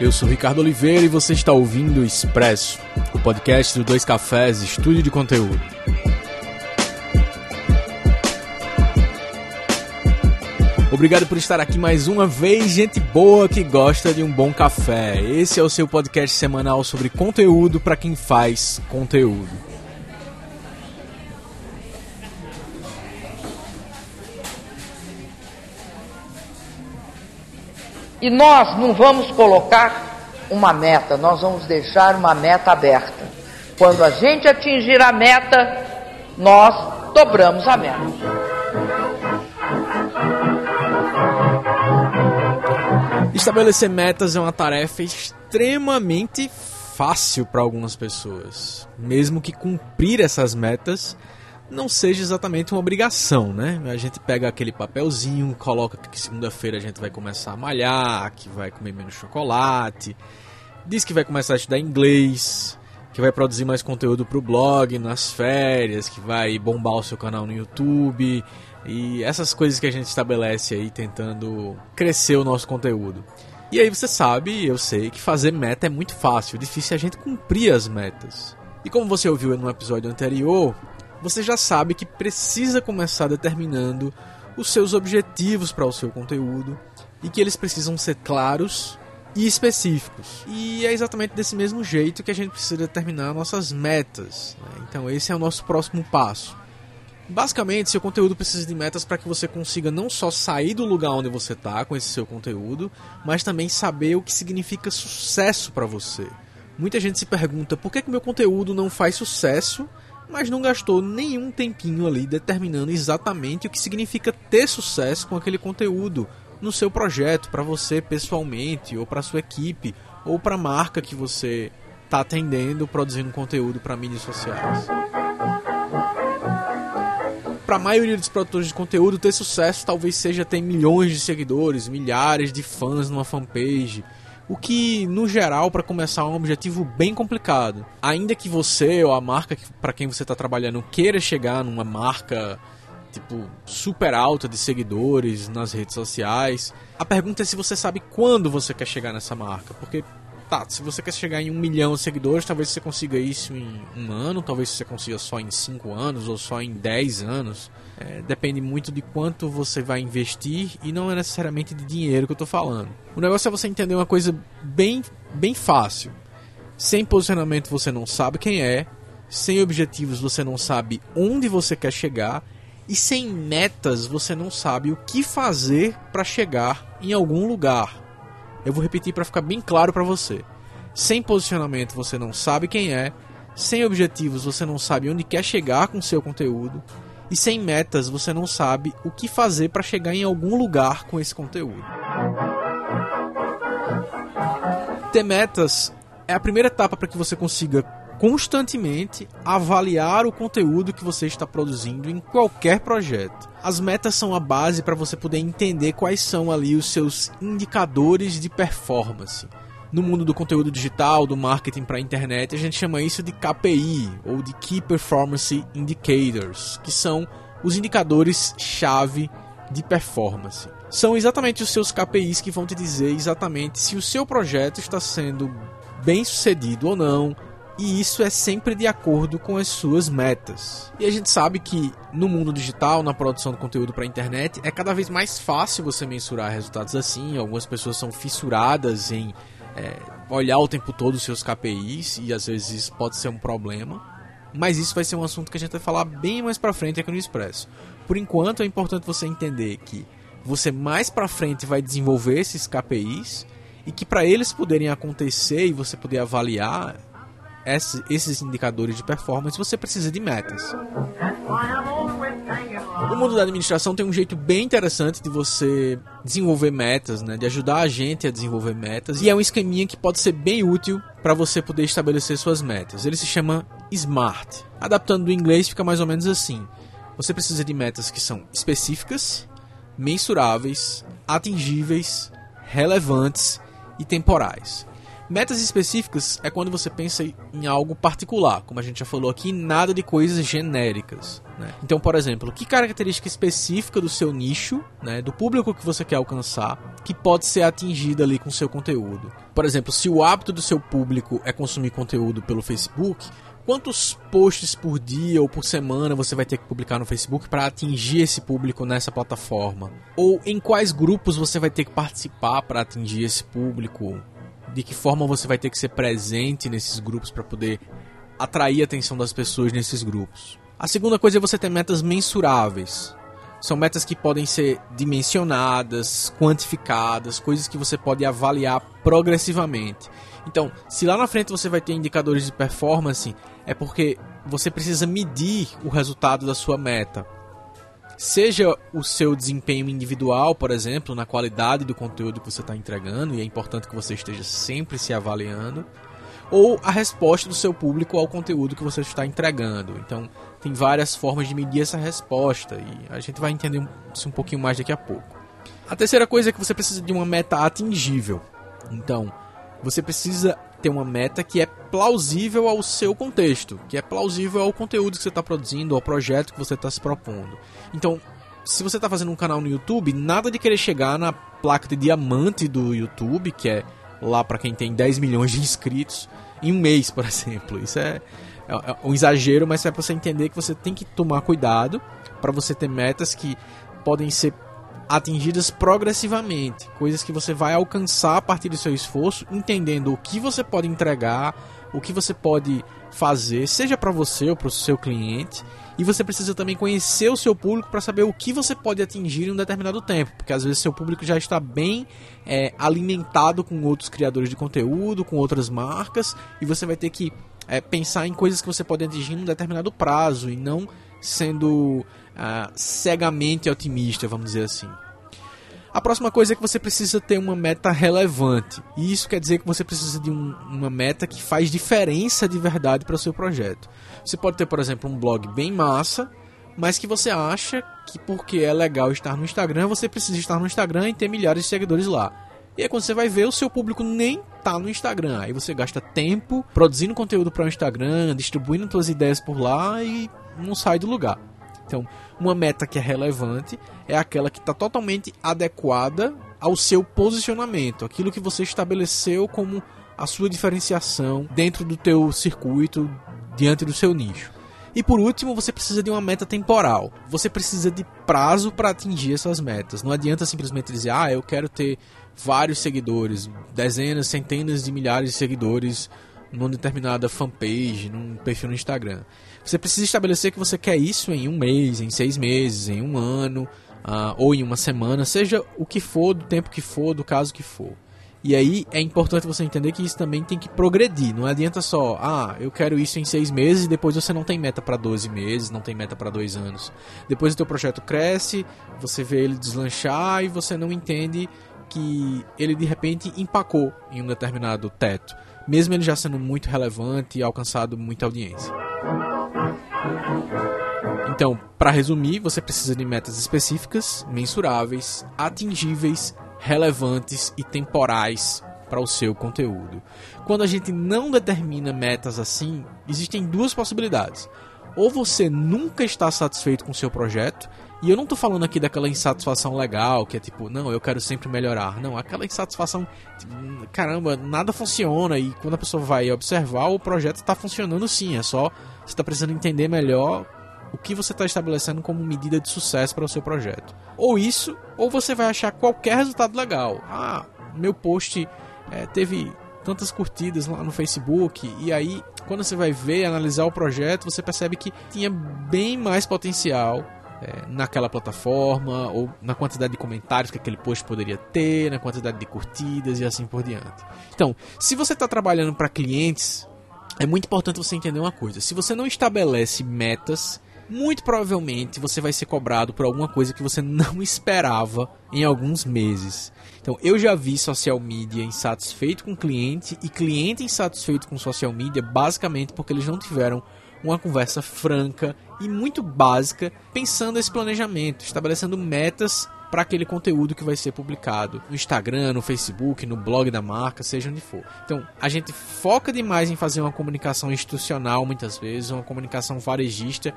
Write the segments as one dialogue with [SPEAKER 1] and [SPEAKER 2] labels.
[SPEAKER 1] Eu sou Ricardo Oliveira e você está ouvindo o Expresso, o podcast do Dois Cafés Estúdio de Conteúdo. Obrigado por estar aqui mais uma vez, gente boa que gosta de um bom café. Esse é o seu podcast semanal sobre conteúdo para quem faz conteúdo.
[SPEAKER 2] E nós não vamos colocar uma meta, nós vamos deixar uma meta aberta. Quando a gente atingir a meta, nós dobramos a meta.
[SPEAKER 1] Estabelecer metas é uma tarefa extremamente fácil para algumas pessoas, mesmo que cumprir essas metas não seja exatamente uma obrigação, né? A gente pega aquele papelzinho, coloca que segunda-feira a gente vai começar a malhar, que vai comer menos chocolate, diz que vai começar a estudar inglês, que vai produzir mais conteúdo para o blog nas férias, que vai bombar o seu canal no YouTube e essas coisas que a gente estabelece aí tentando crescer o nosso conteúdo. E aí você sabe, eu sei que fazer meta é muito fácil, difícil é a gente cumprir as metas. E como você ouviu no episódio anterior, você já sabe que precisa começar determinando os seus objetivos para o seu conteúdo e que eles precisam ser claros e específicos. E é exatamente desse mesmo jeito que a gente precisa determinar nossas metas. Né? Então, esse é o nosso próximo passo. Basicamente, seu conteúdo precisa de metas para que você consiga não só sair do lugar onde você está com esse seu conteúdo, mas também saber o que significa sucesso para você. Muita gente se pergunta por que, que meu conteúdo não faz sucesso mas não gastou nenhum tempinho ali determinando exatamente o que significa ter sucesso com aquele conteúdo no seu projeto, para você pessoalmente, ou para sua equipe, ou para a marca que você está atendendo produzindo conteúdo para mídias sociais. Para a maioria dos produtores de conteúdo, ter sucesso talvez seja ter milhões de seguidores, milhares de fãs numa fanpage, o que, no geral, para começar, é um objetivo bem complicado. Ainda que você ou a marca para quem você está trabalhando queira chegar numa marca tipo super alta de seguidores nas redes sociais, a pergunta é se você sabe quando você quer chegar nessa marca, porque tá, se você quer chegar em um milhão de seguidores, talvez você consiga isso em um ano, talvez você consiga só em cinco anos ou só em dez anos. É, depende muito de quanto você vai investir e não é necessariamente de dinheiro que eu estou falando. O negócio é você entender uma coisa bem, bem fácil. Sem posicionamento você não sabe quem é, sem objetivos você não sabe onde você quer chegar e sem metas você não sabe o que fazer para chegar em algum lugar. Eu vou repetir para ficar bem claro para você. Sem posicionamento você não sabe quem é, sem objetivos você não sabe onde quer chegar com seu conteúdo e sem metas você não sabe o que fazer para chegar em algum lugar com esse conteúdo. Ter metas é a primeira etapa para que você consiga constantemente avaliar o conteúdo que você está produzindo em qualquer projeto. As metas são a base para você poder entender quais são ali os seus indicadores de performance. No mundo do conteúdo digital, do marketing para a internet, a gente chama isso de KPI ou de Key Performance Indicators, que são os indicadores chave de performance. São exatamente os seus KPIs que vão te dizer exatamente se o seu projeto está sendo bem sucedido ou não, e isso é sempre de acordo com as suas metas. E a gente sabe que no mundo digital, na produção de conteúdo para a internet, é cada vez mais fácil você mensurar resultados assim. Algumas pessoas são fissuradas em é, olhar o tempo todo os seus KPIs e às vezes isso pode ser um problema. Mas isso vai ser um assunto que a gente vai falar bem mais para frente aqui no Expresso. Por enquanto é importante você entender que você mais para frente vai desenvolver esses KPIs e que para eles poderem acontecer e você poder avaliar esses indicadores de performance, você precisa de metas. O mundo da administração tem um jeito bem interessante de você desenvolver metas, né? de ajudar a gente a desenvolver metas, e é um esqueminha que pode ser bem útil para você poder estabelecer suas metas. Ele se chama SMART. Adaptando do inglês, fica mais ou menos assim: você precisa de metas que são específicas, mensuráveis, atingíveis, relevantes e temporais. Metas específicas é quando você pensa em algo particular, como a gente já falou aqui, nada de coisas genéricas. Né? Então, por exemplo, que característica específica do seu nicho, né, do público que você quer alcançar, que pode ser atingida ali com seu conteúdo? Por exemplo, se o hábito do seu público é consumir conteúdo pelo Facebook, quantos posts por dia ou por semana você vai ter que publicar no Facebook para atingir esse público nessa plataforma? Ou em quais grupos você vai ter que participar para atingir esse público? De que forma você vai ter que ser presente nesses grupos para poder atrair a atenção das pessoas nesses grupos? A segunda coisa é você ter metas mensuráveis. São metas que podem ser dimensionadas, quantificadas, coisas que você pode avaliar progressivamente. Então, se lá na frente você vai ter indicadores de performance, é porque você precisa medir o resultado da sua meta. Seja o seu desempenho individual, por exemplo, na qualidade do conteúdo que você está entregando, e é importante que você esteja sempre se avaliando, ou a resposta do seu público ao conteúdo que você está entregando. Então, tem várias formas de medir essa resposta, e a gente vai entender isso um pouquinho mais daqui a pouco. A terceira coisa é que você precisa de uma meta atingível. Então, você precisa ter uma meta que é plausível ao seu contexto, que é plausível ao conteúdo que você está produzindo, ao projeto que você está se propondo. Então, se você está fazendo um canal no YouTube, nada de querer chegar na placa de diamante do YouTube, que é lá para quem tem 10 milhões de inscritos, em um mês, por exemplo. Isso é, é, é um exagero, mas é para você entender que você tem que tomar cuidado para você ter metas que podem ser atingidas progressivamente, coisas que você vai alcançar a partir do seu esforço, entendendo o que você pode entregar, o que você pode fazer, seja para você ou para o seu cliente, e você precisa também conhecer o seu público para saber o que você pode atingir em um determinado tempo, porque às vezes seu público já está bem é, alimentado com outros criadores de conteúdo, com outras marcas, e você vai ter que é, pensar em coisas que você pode atingir em um determinado prazo e não sendo uh, cegamente otimista, vamos dizer assim. A próxima coisa é que você precisa ter uma meta relevante. E isso quer dizer que você precisa de um, uma meta que faz diferença de verdade para o seu projeto. Você pode ter, por exemplo, um blog bem massa, mas que você acha que porque é legal estar no Instagram, você precisa estar no Instagram e ter milhares de seguidores lá. E aí quando você vai ver, o seu público nem tá no Instagram. Aí você gasta tempo produzindo conteúdo para o Instagram, distribuindo suas ideias por lá e não sai do lugar. Então, uma meta que é relevante é aquela que está totalmente adequada ao seu posicionamento, aquilo que você estabeleceu como a sua diferenciação dentro do teu circuito, diante do seu nicho. E por último, você precisa de uma meta temporal. Você precisa de prazo para atingir essas metas. Não adianta simplesmente dizer, ah, eu quero ter vários seguidores, dezenas, centenas de milhares de seguidores numa determinada fanpage, num perfil no Instagram. Você precisa estabelecer que você quer isso em um mês, em seis meses, em um ano, uh, ou em uma semana, seja o que for, do tempo que for, do caso que for. E aí é importante você entender que isso também tem que progredir. Não adianta só, ah, eu quero isso em seis meses e depois você não tem meta para 12 meses, não tem meta para dois anos. Depois o teu projeto cresce, você vê ele deslanchar e você não entende que ele de repente empacou em um determinado teto mesmo ele já sendo muito relevante e alcançado muita audiência. Então, para resumir, você precisa de metas específicas, mensuráveis, atingíveis, relevantes e temporais para o seu conteúdo. Quando a gente não determina metas assim, existem duas possibilidades. Ou você nunca está satisfeito com o seu projeto e eu não tô falando aqui daquela insatisfação legal, que é tipo, não, eu quero sempre melhorar. Não, aquela insatisfação, tipo, caramba, nada funciona. E quando a pessoa vai observar, o projeto está funcionando sim. É só você está precisando entender melhor o que você está estabelecendo como medida de sucesso para o seu projeto. Ou isso, ou você vai achar qualquer resultado legal. Ah, meu post é, teve tantas curtidas lá no Facebook. E aí, quando você vai ver, analisar o projeto, você percebe que tinha bem mais potencial é, naquela plataforma, ou na quantidade de comentários que aquele post poderia ter, na quantidade de curtidas e assim por diante. Então, se você está trabalhando para clientes, é muito importante você entender uma coisa: se você não estabelece metas, muito provavelmente você vai ser cobrado por alguma coisa que você não esperava em alguns meses. Então, eu já vi social media insatisfeito com cliente e cliente insatisfeito com social media basicamente porque eles não tiveram uma conversa franca e muito básica, pensando esse planejamento, estabelecendo metas para aquele conteúdo que vai ser publicado no Instagram, no Facebook, no blog da marca, seja onde for. Então, a gente foca demais em fazer uma comunicação institucional muitas vezes, uma comunicação varejista,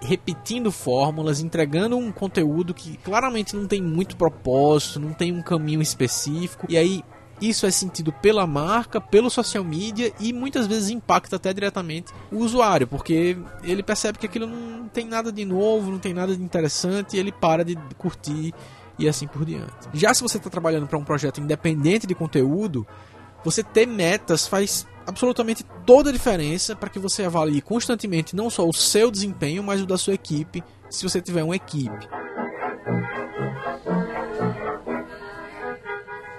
[SPEAKER 1] repetindo fórmulas, entregando um conteúdo que claramente não tem muito propósito, não tem um caminho específico. E aí isso é sentido pela marca, pelo social media e muitas vezes impacta até diretamente o usuário, porque ele percebe que aquilo não tem nada de novo, não tem nada de interessante e ele para de curtir e assim por diante. Já se você está trabalhando para um projeto independente de conteúdo, você ter metas faz absolutamente toda a diferença para que você avalie constantemente não só o seu desempenho, mas o da sua equipe, se você tiver uma equipe.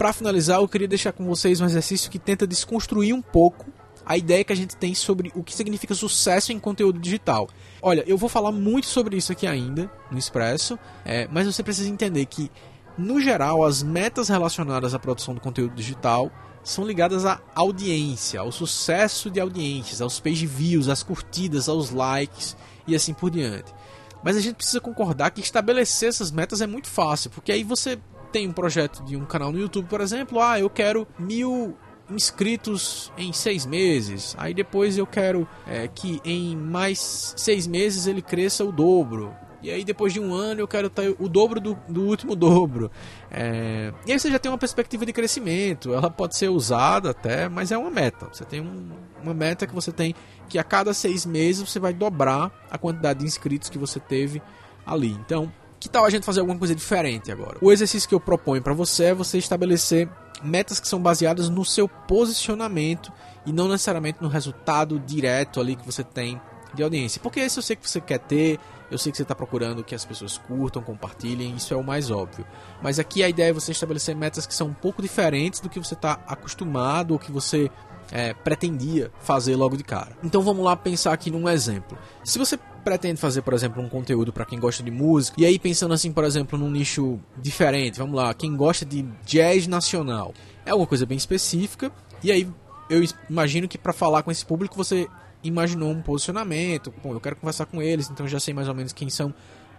[SPEAKER 1] Para finalizar, eu queria deixar com vocês um exercício que tenta desconstruir um pouco a ideia que a gente tem sobre o que significa sucesso em conteúdo digital. Olha, eu vou falar muito sobre isso aqui ainda no Expresso, é, mas você precisa entender que, no geral, as metas relacionadas à produção do conteúdo digital são ligadas à audiência, ao sucesso de audiências, aos page views, às curtidas, aos likes e assim por diante. Mas a gente precisa concordar que estabelecer essas metas é muito fácil, porque aí você tem um projeto de um canal no YouTube, por exemplo, ah, eu quero mil inscritos em seis meses. Aí depois eu quero é, que em mais seis meses ele cresça o dobro. E aí depois de um ano eu quero ter o dobro do, do último dobro. É... E aí você já tem uma perspectiva de crescimento. Ela pode ser usada até, mas é uma meta. Você tem um, uma meta que você tem que a cada seis meses você vai dobrar a quantidade de inscritos que você teve ali. Então que tal a gente fazer alguma coisa diferente agora? O exercício que eu proponho para você é você estabelecer metas que são baseadas no seu posicionamento e não necessariamente no resultado direto ali que você tem de audiência. Porque esse eu sei que você quer ter, eu sei que você está procurando que as pessoas curtam, compartilhem, isso é o mais óbvio. Mas aqui a ideia é você estabelecer metas que são um pouco diferentes do que você está acostumado ou que você é, pretendia fazer logo de cara. Então vamos lá pensar aqui num exemplo. Se você pretende fazer, por exemplo, um conteúdo para quem gosta de música, e aí pensando assim, por exemplo, num nicho diferente, vamos lá, quem gosta de jazz nacional, é uma coisa bem específica, e aí eu imagino que para falar com esse público você imaginou um posicionamento, bom, eu quero conversar com eles, então já sei mais ou menos quem são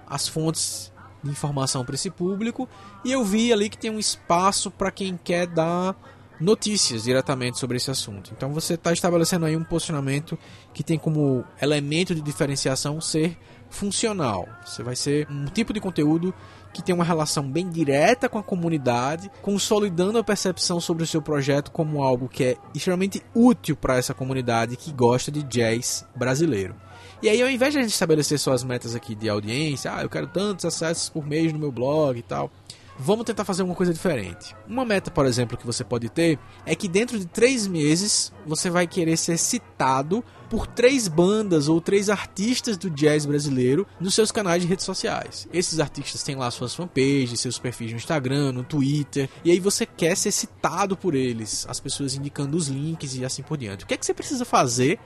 [SPEAKER 1] as fontes de informação para esse público, e eu vi ali que tem um espaço para quem quer dar notícias diretamente sobre esse assunto. Então você está estabelecendo aí um posicionamento que tem como elemento de diferenciação ser funcional. Você vai ser um tipo de conteúdo que tem uma relação bem direta com a comunidade, consolidando a percepção sobre o seu projeto como algo que é extremamente útil para essa comunidade que gosta de jazz brasileiro. E aí, ao invés de a gente estabelecer suas metas aqui de audiência, ah, eu quero tantos acessos por mês no meu blog e tal, vamos tentar fazer uma coisa diferente. Uma meta, por exemplo, que você pode ter é que dentro de três meses você vai querer ser citado por três bandas ou três artistas do jazz brasileiro nos seus canais de redes sociais. Esses artistas têm lá suas fanpages, seus perfis no Instagram, no Twitter, e aí você quer ser citado por eles, as pessoas indicando os links e assim por diante. O que é que você precisa fazer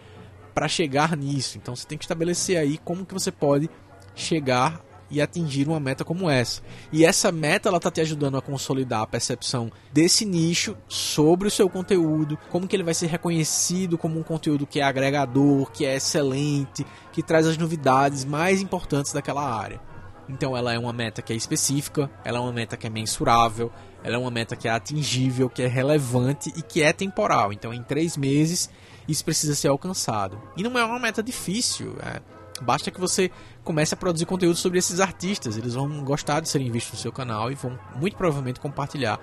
[SPEAKER 1] para chegar nisso? Então você tem que estabelecer aí como que você pode chegar e atingir uma meta como essa. E essa meta ela tá te ajudando a consolidar a percepção desse nicho sobre o seu conteúdo, como que ele vai ser reconhecido como um conteúdo que é agregador, que é excelente, que traz as novidades mais importantes daquela área. Então ela é uma meta que é específica, ela é uma meta que é mensurável, ela é uma meta que é atingível, que é relevante e que é temporal. Então em três meses isso precisa ser alcançado. E não é uma meta difícil. É Basta que você comece a produzir conteúdo sobre esses artistas. Eles vão gostar de serem vistos no seu canal e vão muito provavelmente compartilhar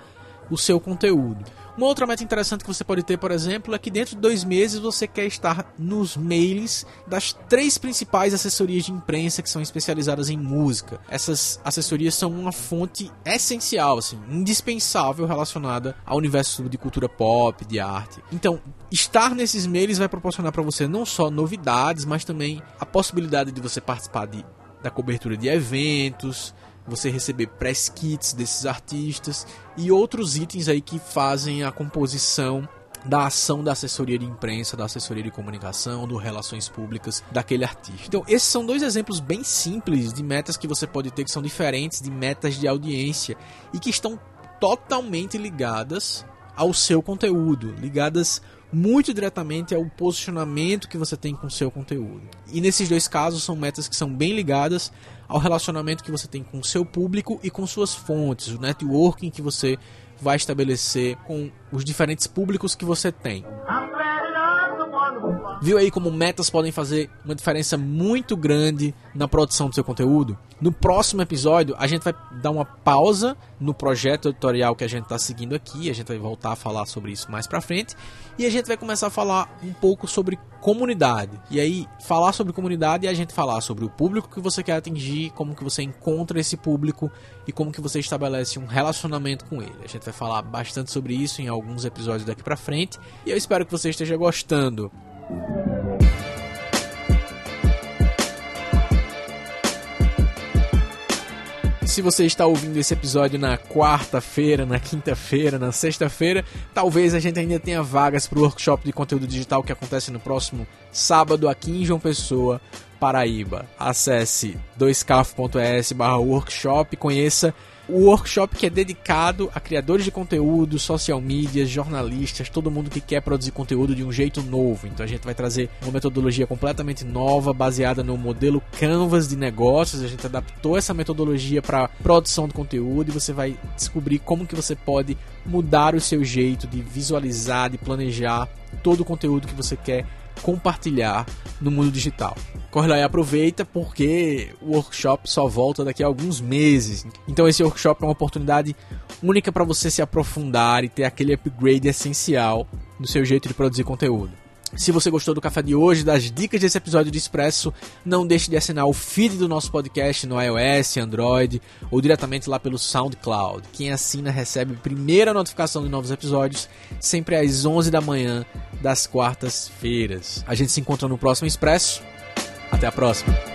[SPEAKER 1] o seu conteúdo. Uma outra meta interessante que você pode ter, por exemplo, é que dentro de dois meses você quer estar nos mails das três principais assessorias de imprensa que são especializadas em música. Essas assessorias são uma fonte essencial, assim, indispensável relacionada ao universo de cultura pop, de arte. Então, estar nesses mails vai proporcionar para você não só novidades, mas também a possibilidade de você participar de, da cobertura de eventos, você receber press kits desses artistas e outros itens aí que fazem a composição da ação da assessoria de imprensa, da assessoria de comunicação, do relações públicas daquele artista. Então, esses são dois exemplos bem simples de metas que você pode ter que são diferentes de metas de audiência e que estão totalmente ligadas ao seu conteúdo, ligadas muito diretamente ao posicionamento que você tem com o seu conteúdo. E nesses dois casos são metas que são bem ligadas ao relacionamento que você tem com o seu público e com suas fontes, o networking que você vai estabelecer com os diferentes públicos que você tem. Viu aí como metas podem fazer uma diferença muito grande na produção do seu conteúdo? No próximo episódio, a gente vai dar uma pausa no projeto editorial que a gente está seguindo aqui. A gente vai voltar a falar sobre isso mais pra frente. E a gente vai começar a falar um pouco sobre comunidade. E aí, falar sobre comunidade é a gente falar sobre o público que você quer atingir, como que você encontra esse público e como que você estabelece um relacionamento com ele. A gente vai falar bastante sobre isso em alguns episódios daqui pra frente. E eu espero que você esteja gostando. Se você está ouvindo esse episódio na quarta-feira, na quinta-feira, na sexta-feira, talvez a gente ainda tenha vagas para o workshop de conteúdo digital que acontece no próximo sábado aqui em João Pessoa, Paraíba. Acesse 2caf.es/workshop, conheça o workshop que é dedicado a criadores de conteúdo, social media, jornalistas, todo mundo que quer produzir conteúdo de um jeito novo. Então a gente vai trazer uma metodologia completamente nova, baseada no modelo Canvas de negócios. A gente adaptou essa metodologia para produção de conteúdo e você vai descobrir como que você pode mudar o seu jeito de visualizar, de planejar todo o conteúdo que você quer compartilhar no mundo digital. Corre lá e aproveita porque o workshop só volta daqui a alguns meses. Então esse workshop é uma oportunidade única para você se aprofundar e ter aquele upgrade essencial no seu jeito de produzir conteúdo. Se você gostou do café de hoje, das dicas desse episódio de Expresso, não deixe de assinar o feed do nosso podcast no iOS, Android ou diretamente lá pelo SoundCloud. Quem assina recebe primeira notificação de novos episódios sempre às 11 da manhã das quartas-feiras. A gente se encontra no próximo Expresso. Até a próxima.